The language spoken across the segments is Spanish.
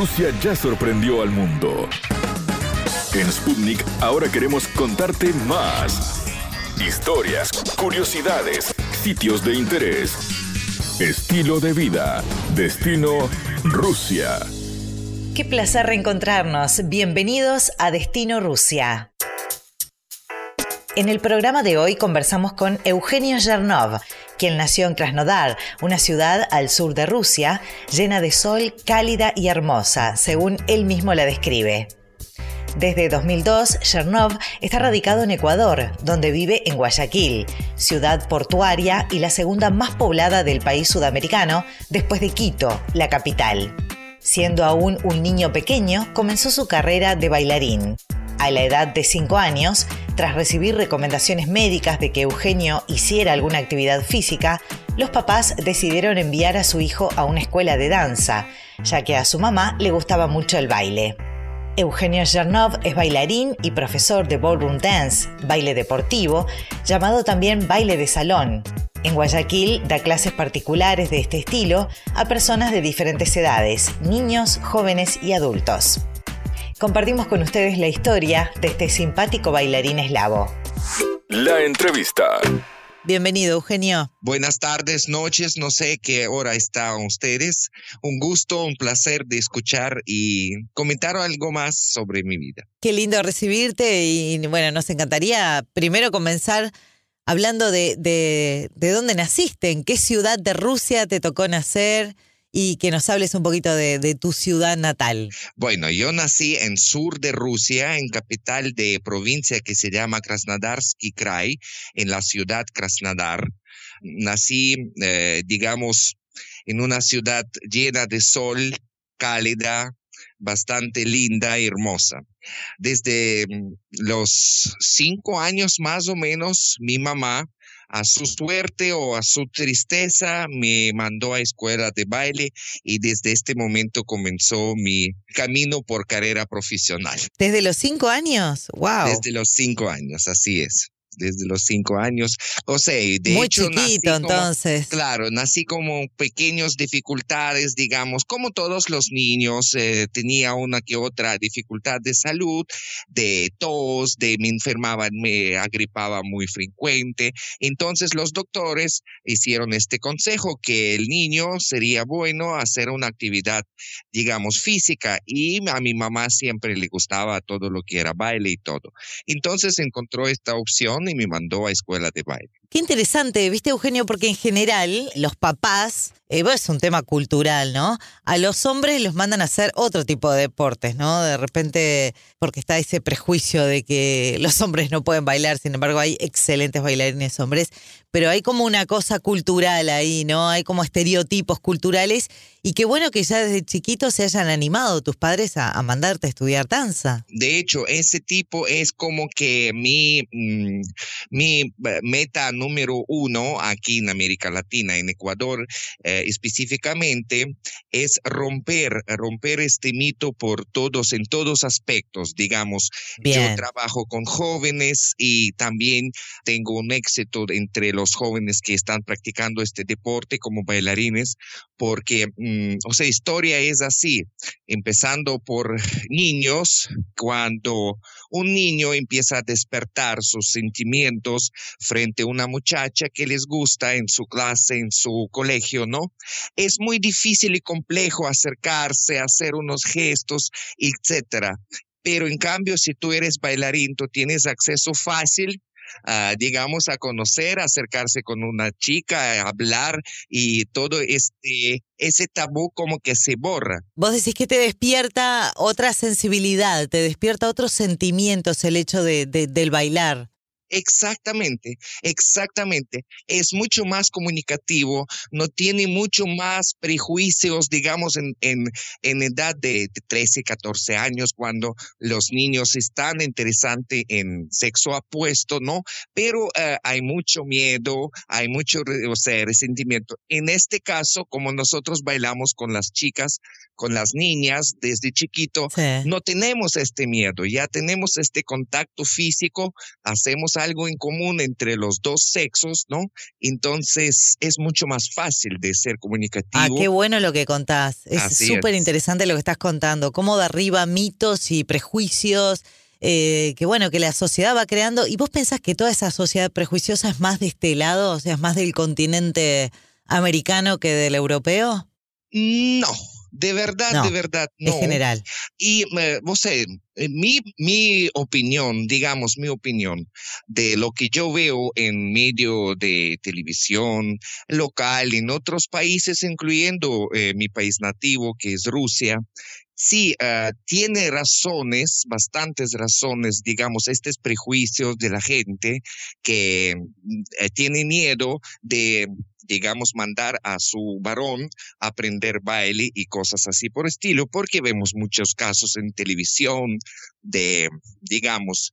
Rusia ya sorprendió al mundo. En Sputnik ahora queremos contarte más. Historias, curiosidades, sitios de interés, estilo de vida, destino Rusia. Qué placer reencontrarnos. Bienvenidos a Destino Rusia. En el programa de hoy conversamos con Eugenio Yernov, quien nació en Krasnodar, una ciudad al sur de Rusia, llena de sol, cálida y hermosa, según él mismo la describe. Desde 2002, Yernov está radicado en Ecuador, donde vive en Guayaquil, ciudad portuaria y la segunda más poblada del país sudamericano, después de Quito, la capital. Siendo aún un niño pequeño, comenzó su carrera de bailarín. A la edad de 5 años, tras recibir recomendaciones médicas de que Eugenio hiciera alguna actividad física, los papás decidieron enviar a su hijo a una escuela de danza, ya que a su mamá le gustaba mucho el baile. Eugenio Yernov es bailarín y profesor de ballroom dance, baile deportivo, llamado también baile de salón. En Guayaquil da clases particulares de este estilo a personas de diferentes edades, niños, jóvenes y adultos. Compartimos con ustedes la historia de este simpático bailarín eslavo. La entrevista. Bienvenido, Eugenio. Buenas tardes, noches, no sé qué hora están ustedes. Un gusto, un placer de escuchar y comentar algo más sobre mi vida. Qué lindo recibirte y bueno, nos encantaría primero comenzar hablando de, de, de dónde naciste, en qué ciudad de Rusia te tocó nacer y que nos hables un poquito de, tu ciudad natal. Bueno, yo nací en sur de Rusia, en capital de provincia que se llama Krasnodarsky Krai, en la ciudad Krasnodar. Nací, eh, digamos, en una ciudad llena de sol, cálida, bastante linda y hermosa. Desde mm, los cinco años más o menos, mi mamá a su suerte o a su tristeza, me mandó a escuela de baile y desde este momento comenzó mi camino por carrera profesional. ¿Desde los cinco años? ¡Wow! Desde los cinco años, así es desde los cinco años. O sea, de Muy hecho, chiquito, entonces. Claro, nací como pequeñas dificultades, digamos, como todos los niños, eh, tenía una que otra dificultad de salud, de tos, de me enfermaba, me agripaba muy frecuente. Entonces los doctores hicieron este consejo que el niño sería bueno hacer una actividad, digamos, física y a mi mamá siempre le gustaba todo lo que era baile y todo. Entonces encontró esta opción y me mandó a escuela de baile. Qué interesante, viste Eugenio, porque en general los papás, eh, es un tema cultural, ¿no? A los hombres los mandan a hacer otro tipo de deportes, ¿no? De repente, porque está ese prejuicio de que los hombres no pueden bailar, sin embargo hay excelentes bailarines hombres, pero hay como una cosa cultural ahí, ¿no? Hay como estereotipos culturales y qué bueno que ya desde chiquito se hayan animado tus padres a, mandarte a estudiar danza. De hecho, ese tipo es como que mi, mm, mi eh, meta número uno aquí en América Latina, en Ecuador eh, específicamente, es romper, romper este mito por todos, en todos aspectos, digamos. Yo trabajo con jóvenes y también tengo un éxito entre los jóvenes que están practicando este deporte como bailarines, porque, mm, o sea, historia es así, empezando por niños, cuando un niño empieza a despertar sus sentimientos frente a una muchacha que les gusta en su clase, en su colegio, ¿no? Es muy difícil y complejo acercarse, hacer unos gestos, etcétera. Pero en cambio, si tú eres bailarín, tú tienes acceso fácil digamos, a conocer, acercarse con una chica, hablar y todo este, ese tabú como que se borra. Vos decís que te despierta otra sensibilidad, te despierta otros sentimientos el hecho de, del bailar. Exactamente, exactamente. Es mucho más comunicativo, no tiene mucho más prejuicios, digamos, en, en, en edad de, 13, 14 años, cuando los niños están interesantes en sexo apuesto, ¿no? Pero eh, hay mucho miedo, hay mucho o sea, resentimiento. En este caso, como nosotros bailamos con las chicas, con las niñas desde chiquito, no tenemos este miedo, ya tenemos este contacto físico, hacemos algo en común entre los dos sexos, ¿no? Entonces es mucho más fácil de ser comunicativo. Ah, qué bueno lo que contás. Es súper interesante lo que estás contando. Cómo derriba mitos y prejuicios. Eh, que bueno, que la sociedad va creando. ¿Y vos pensás que toda esa sociedad prejuiciosa es más de este lado, o sea, es más del continente americano que del europeo? No, de verdad, de verdad, no. En general. Y, eh, sé, eh, mi, mi opinión, digamos, mi opinión de lo que yo veo en medio de televisión local en otros países, incluyendo eh, mi país nativo, que es Rusia, sí, tiene razones, bastantes razones, digamos, estos prejuicios de la gente que tiene miedo de digamos, mandar a su varón a aprender baile y cosas así por estilo, porque vemos muchos casos en televisión de, digamos,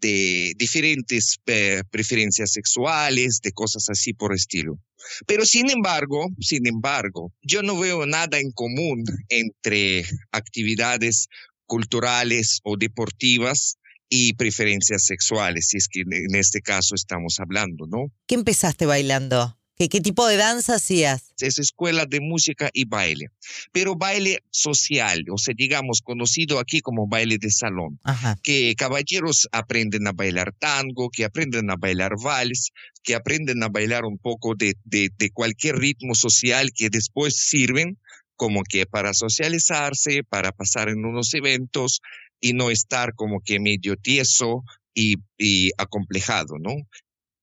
de diferentes eh, preferencias sexuales, de cosas así por estilo. Pero sin embargo, sin embargo, yo no veo nada en común entre actividades culturales o deportivas y preferencias sexuales, si es que en este caso estamos hablando, ¿no? ¿Qué empezaste bailando? ¿Qué, tipo de danza hacías? Es escuela de música y baile, pero baile social, o sea, digamos, conocido aquí como baile de salón, que caballeros aprenden a bailar tango, que aprenden a bailar vals, que aprenden a bailar un poco de, de, de cualquier ritmo social que después sirven como que para socializarse, para pasar en unos eventos y no estar como que medio tieso y, y acomplejado, ¿no?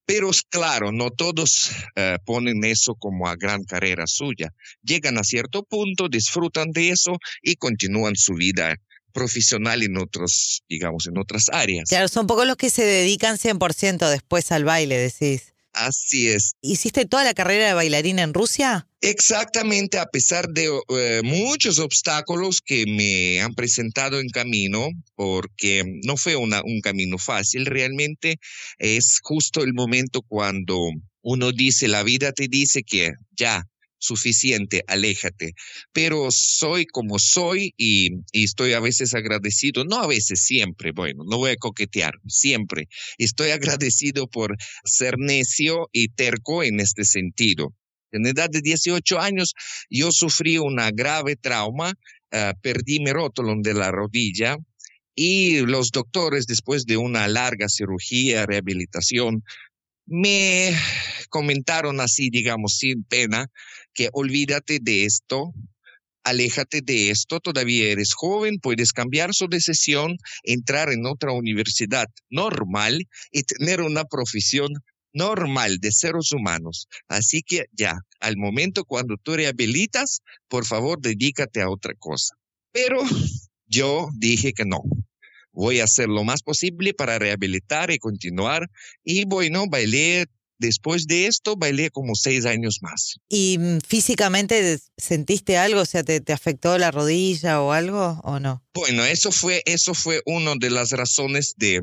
Pero claro, no todos eh, ponen eso como a gran carrera suya. Llegan a cierto punto, disfrutan de eso y continúan su vida profesional en otros, digamos, en otras áreas. Claro, son pocos los que se dedican 100% después al baile, decís. Así es. ¿Hiciste toda la carrera de bailarina en Rusia? Exactamente, a pesar de eh, muchos obstáculos que me han presentado en camino, porque no fue una, un camino fácil, realmente es justo el momento cuando uno dice, la vida te dice que ya, suficiente, aléjate. Pero soy como soy y, estoy a veces agradecido, no a veces, siempre, bueno, no voy a coquetear, siempre. Estoy agradecido por ser necio y terco en este sentido. En edad de 18 años yo sufrí una grave trauma, ah, perdí mi rótulo de la rodilla y los doctores, después de una larga cirugía, rehabilitación, me comentaron así, digamos, sin pena, que olvídate de esto, aléjate de esto, todavía eres joven, puedes cambiar su decisión, entrar en otra universidad normal y tener una profesión normal de seres humanos. Así que ya, al momento cuando tú rehabilitas, por favor, dedícate a otra cosa. Pero yo dije que no, voy a hacer lo más posible para rehabilitar y continuar. Y bueno, bailé, después de esto, bailé como seis años más. ¿Y físicamente sentiste algo? O sea, ¿te, te afectó la rodilla o algo o no? Bueno, eso fue, eso fue una de las razones de,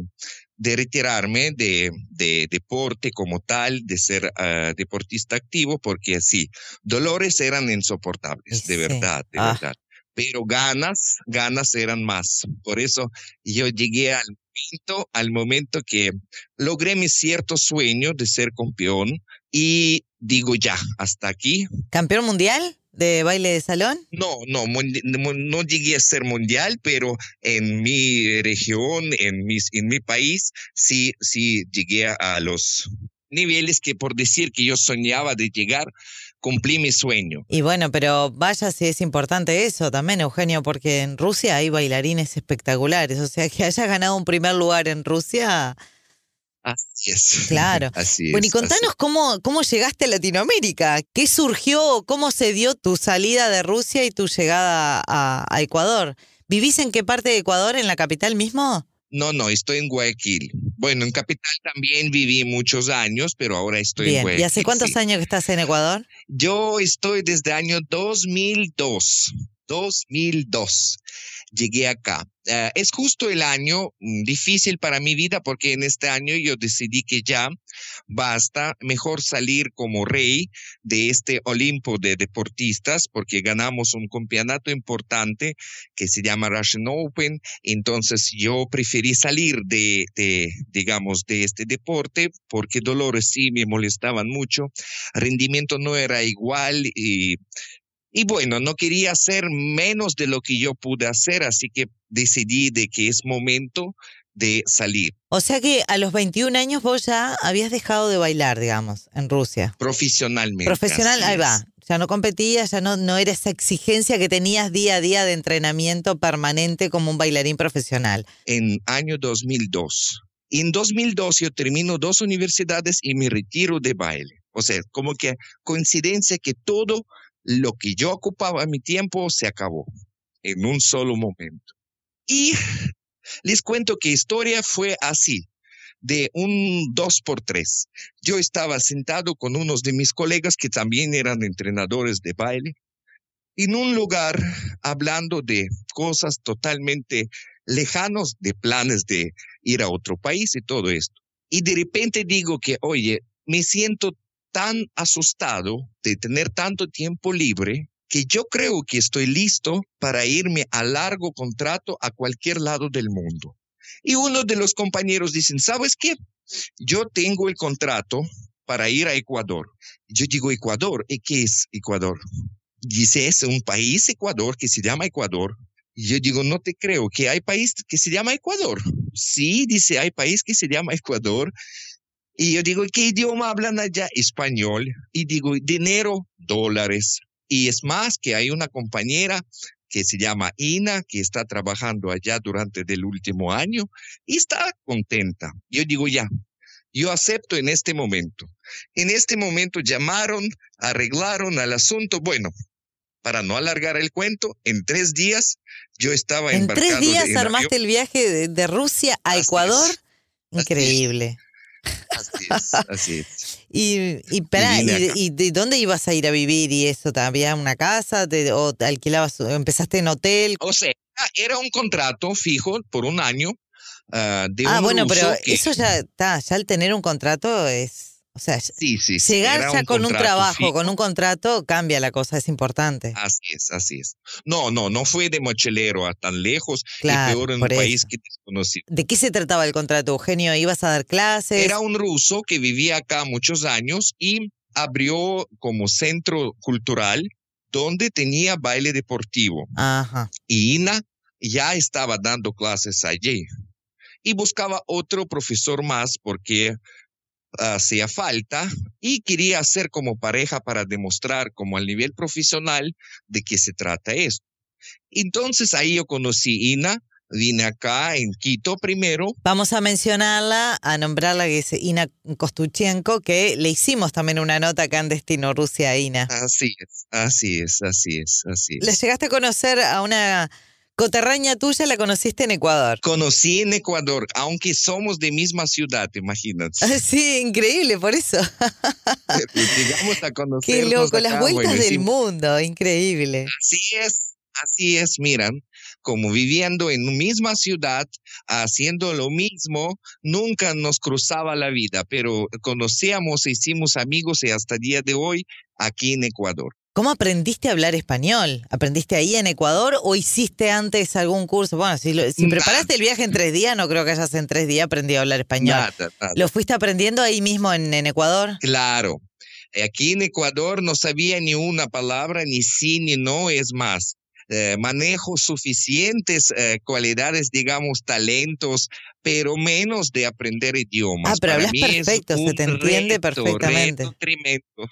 de retirarme de, de, deporte como tal, de ser ah, deportista activo, porque sí, dolores eran insoportables, de verdad, de ah. verdad pero ganas, ganas eran más. Por eso yo llegué al momento, al momento que logré mi cierto sueño de ser campeón y digo ya, hasta aquí. ¿Campeón mundial? De baile de salón? No, no, no llegué a ser mundial, pero en mi región, en, mis, en mi país, sí, sí llegué a los niveles que por decir que yo soñaba de llegar, cumplí mi sueño. Y bueno, pero vaya si es importante eso también, Eugenio, porque en Rusia hay bailarines espectaculares. O sea, que hayas ganado un primer lugar en Rusia. Así es. Claro. Así bueno, y contanos cómo, cómo llegaste a Latinoamérica. ¿Qué surgió? ¿Cómo se dio tu salida de Rusia y tu llegada a, a Ecuador? ¿Vivís en qué parte de Ecuador? ¿En la capital mismo? No, no, estoy en Guayaquil. Bueno, en Capital también viví muchos años, pero ahora estoy en Guayaquil. ¿Y hace cuántos años que estás en Ecuador? Yo estoy desde el año 2002. 2002 llegué acá. Eh, es justo el año mm, difícil para mi vida porque en este año yo decidí que ya basta, mejor salir como rey de este Olimpo de deportistas porque ganamos un campeonato importante que se llama Russian Open. Entonces yo preferí salir de, de digamos, de este deporte porque dolores sí me molestaban mucho, rendimiento no era igual y y bueno, no quería hacer menos de lo que yo pude hacer, así que decidí de que es momento de salir. O sea que a los 21 años vos ya habías dejado de bailar, digamos, en Rusia. Profesionalmente. Profesional, ahí va. Ya no competías, ya no, no era esa exigencia que tenías día a día de entrenamiento permanente como un bailarín profesional. En año 2002. En 2002 yo termino dos universidades y me retiro de baile. O sea, como que coincidencia que todo lo que yo ocupaba mi tiempo se acabó en un solo momento. Y les cuento que historia fue así, de un dos por tres. Yo estaba sentado con unos de mis colegas que también eran entrenadores de baile en un lugar hablando de cosas totalmente lejanos, de planes de ir a otro país y todo esto. Y de repente digo que, oye, me siento tan asustado de tener tanto tiempo libre que yo creo que estoy listo para irme a largo contrato a cualquier lado del mundo. Y uno de los compañeros dicen, ¿sabes qué? Yo tengo el contrato para ir a Ecuador. Yo digo, Ecuador, ¿y qué es Ecuador? Dice, es un país Ecuador que se llama Ecuador. Y yo digo, no te creo, que hay país que se llama Ecuador. Sí, dice, hay país que se llama Ecuador y yo digo, ¿qué idioma hablan allá? Español. Y digo, dinero, dólares. Y es más que hay una compañera que se llama Ina, que está trabajando allá durante el último año y está contenta. Yo digo, ya, yo acepto en este momento. En este momento llamaron, arreglaron al asunto. Bueno, para no alargar el cuento, en tres días yo estaba en tres días armaste el viaje de, Rusia a Ecuador? Increíble. Así es, así es. Y, y, y, de dónde ibas a ir a vivir y eso? ¿Había una casa o te alquilabas, empezaste en hotel? O sea, era un contrato fijo por un año. ah, ah bueno, pero eso ya está, ya al tener un contrato es o sea, sí, sí, llegar ya con un trabajo, con un contrato, cambia la cosa, es importante. Así es, así es. No, no, no fue de mochilero a tan lejos, claro, peor en un país que desconocí. ¿De qué se trataba el contrato, Eugenio? ¿Ibas a dar clases? Era un ruso que vivía acá muchos años y abrió como centro cultural donde tenía baile deportivo. Ajá. Y Ina ya estaba dando clases allí. Y buscaba otro profesor más porque hacía falta y quería hacer como pareja para demostrar como al nivel profesional de qué se trata esto. Entonces ahí yo conocí Ina, vine acá en Quito primero. Vamos a mencionarla, a nombrarla que es Ina Kostuchenko, que le hicimos también una nota acá en Destino Rusia a Ina. Así es, así es, así es, así es. ¿Le llegaste a conocer a una Coterraña tuya la conociste en Ecuador. Conocí en Ecuador, aunque somos de misma ciudad, imagínate. Sí, increíble, por eso. Llegamos a conocer. Qué loco, las vueltas del mundo, increíble. Así es, así es, miran, como viviendo en la misma ciudad, haciendo lo mismo, nunca nos cruzaba la vida, pero conocíamos, hicimos amigos y hasta el día de hoy aquí en Ecuador. ¿Cómo aprendiste a hablar español? ¿Aprendiste ahí en Ecuador o hiciste antes algún curso? Bueno, si, preparaste el viaje en tres días, no creo que hayas en tres días aprendido a hablar español. ¿Lo fuiste aprendiendo ahí mismo en, Ecuador? Claro. Aquí en Ecuador no sabía ni una palabra, ni sí ni no, es más. Eh, manejo suficientes eh, cualidades, digamos, talentos, pero menos de aprender idiomas. Ah, pero hablas perfecto, se te entiende perfectamente. Reto tremendo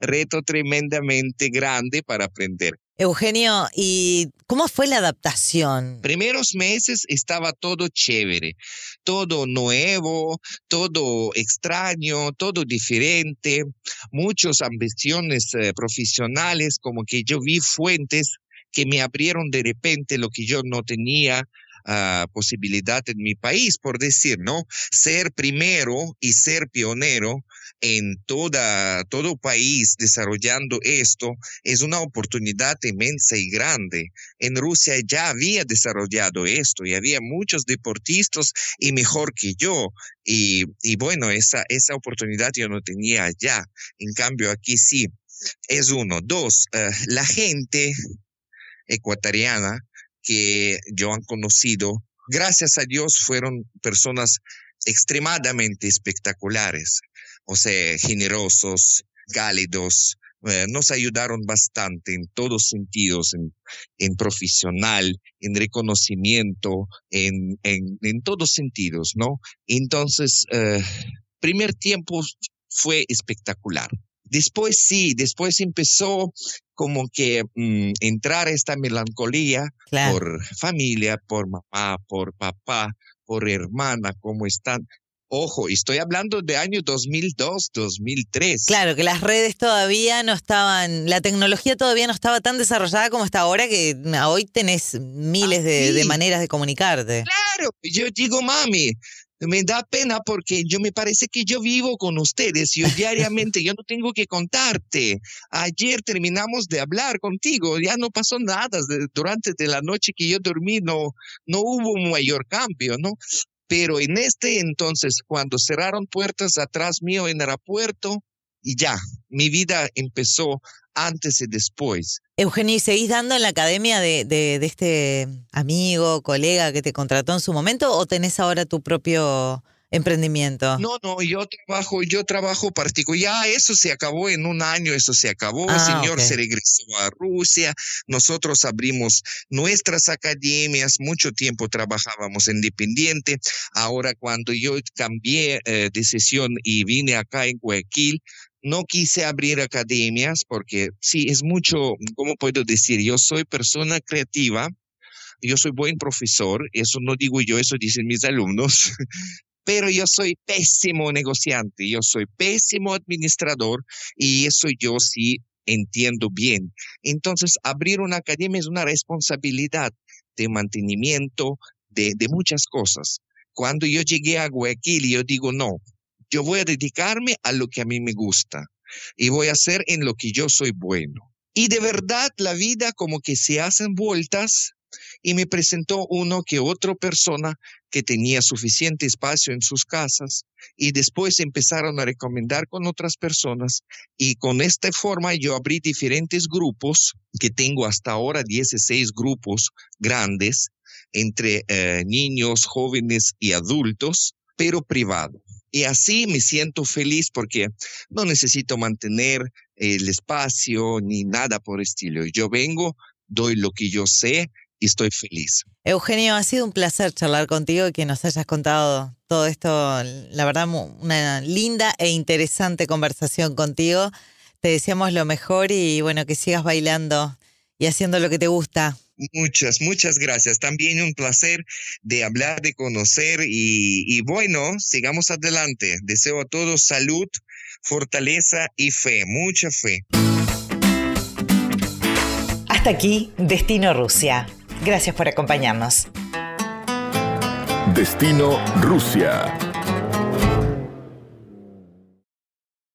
reto tremendamente grande para aprender. Eugenio, ¿y cómo fue la adaptación? Primeros meses estaba todo chévere, todo nuevo, todo extraño, todo diferente, muchas ambiciones eh, profesionales, como que yo vi fuentes que me abrieron de repente lo que yo no tenía ah, posibilidad en mi país, por decir, ¿no? Ser primero y ser pionero en toda, todo país desarrollando esto es una oportunidad inmensa y grande. En Rusia ya había desarrollado esto y había muchos deportistas y mejor que yo. Y, y bueno, esa, esa oportunidad yo no tenía allá. En cambio, aquí sí. Es uno. Dos, eh, la gente ecuatoriana que yo han conocido, gracias a Dios, fueron personas extremadamente espectaculares o sea, generosos, cálidos, eh, nos ayudaron bastante en todos sentidos, en, en profesional, en reconocimiento, en, en, en, todos sentidos, ¿no? Entonces, eh, primer tiempo fue espectacular. Después sí, después empezó como que mm, entrar esta melancolía por familia, por mamá, por papá, por hermana, cómo están. Ojo, estoy hablando de año 2002, 2003. Claro, que las redes todavía no estaban, la tecnología todavía no estaba tan desarrollada como está ahora, que hoy tenés miles de, de, maneras de comunicarte. Claro, yo digo, mami, me da pena porque yo me parece que yo vivo con ustedes, yo diariamente, yo no tengo que contarte. Ayer terminamos de hablar contigo, ya no pasó nada durante de la noche que yo dormí, no, no hubo un mayor cambio, ¿no? Pero en este entonces, cuando cerraron puertas atrás mío en el aeropuerto, y ya, mi vida empezó antes y después. Eugenio, ¿y seguís dando en la academia de, de, de, este amigo, colega que te contrató en su momento o tenés ahora tu propio emprendimiento? No, no, yo trabajo, yo trabajo particular. Ya eso se acabó en un año, eso se acabó. el ah, señor se regresó a Rusia. Nosotros abrimos nuestras academias. Mucho tiempo trabajábamos independiente. Ahora, cuando yo cambié eh, de sesión y vine acá en Guayaquil, no quise abrir academias porque sí, es mucho, ¿cómo puedo decir? Yo soy persona creativa, yo soy buen profesor, eso no digo yo, eso dicen mis alumnos, pero yo soy pésimo negociante, yo soy pésimo administrador y eso yo sí entiendo bien. Entonces, abrir una academia es una responsabilidad de mantenimiento, de, muchas cosas. Cuando yo llegué a Guayaquil, yo digo, no, yo voy a dedicarme a lo que a mí me gusta y voy a hacer en lo que yo soy bueno. Y de verdad la vida como que se hacen vueltas y me presentó uno que otra persona que tenía suficiente espacio en sus casas y después empezaron a recomendar con otras personas y con esta forma yo abrí diferentes grupos que tengo hasta ahora 16 grupos grandes entre eh, niños, jóvenes y adultos, pero privado. Y así me siento feliz porque no necesito mantener el espacio ni nada por estilo. Yo vengo, doy lo que yo sé y estoy feliz. Eugenio, ha sido un placer charlar contigo y que nos hayas contado todo esto. La verdad, una linda e interesante conversación contigo. Te deseamos lo mejor y bueno, que sigas bailando y haciendo lo que te gusta. Muchas, muchas gracias. También un placer de hablar, de conocer y, y bueno, sigamos adelante. Deseo a todos salud, fortaleza y fe, mucha fe. Hasta aquí, Destino Rusia. Gracias por acompañarnos. Destino Rusia.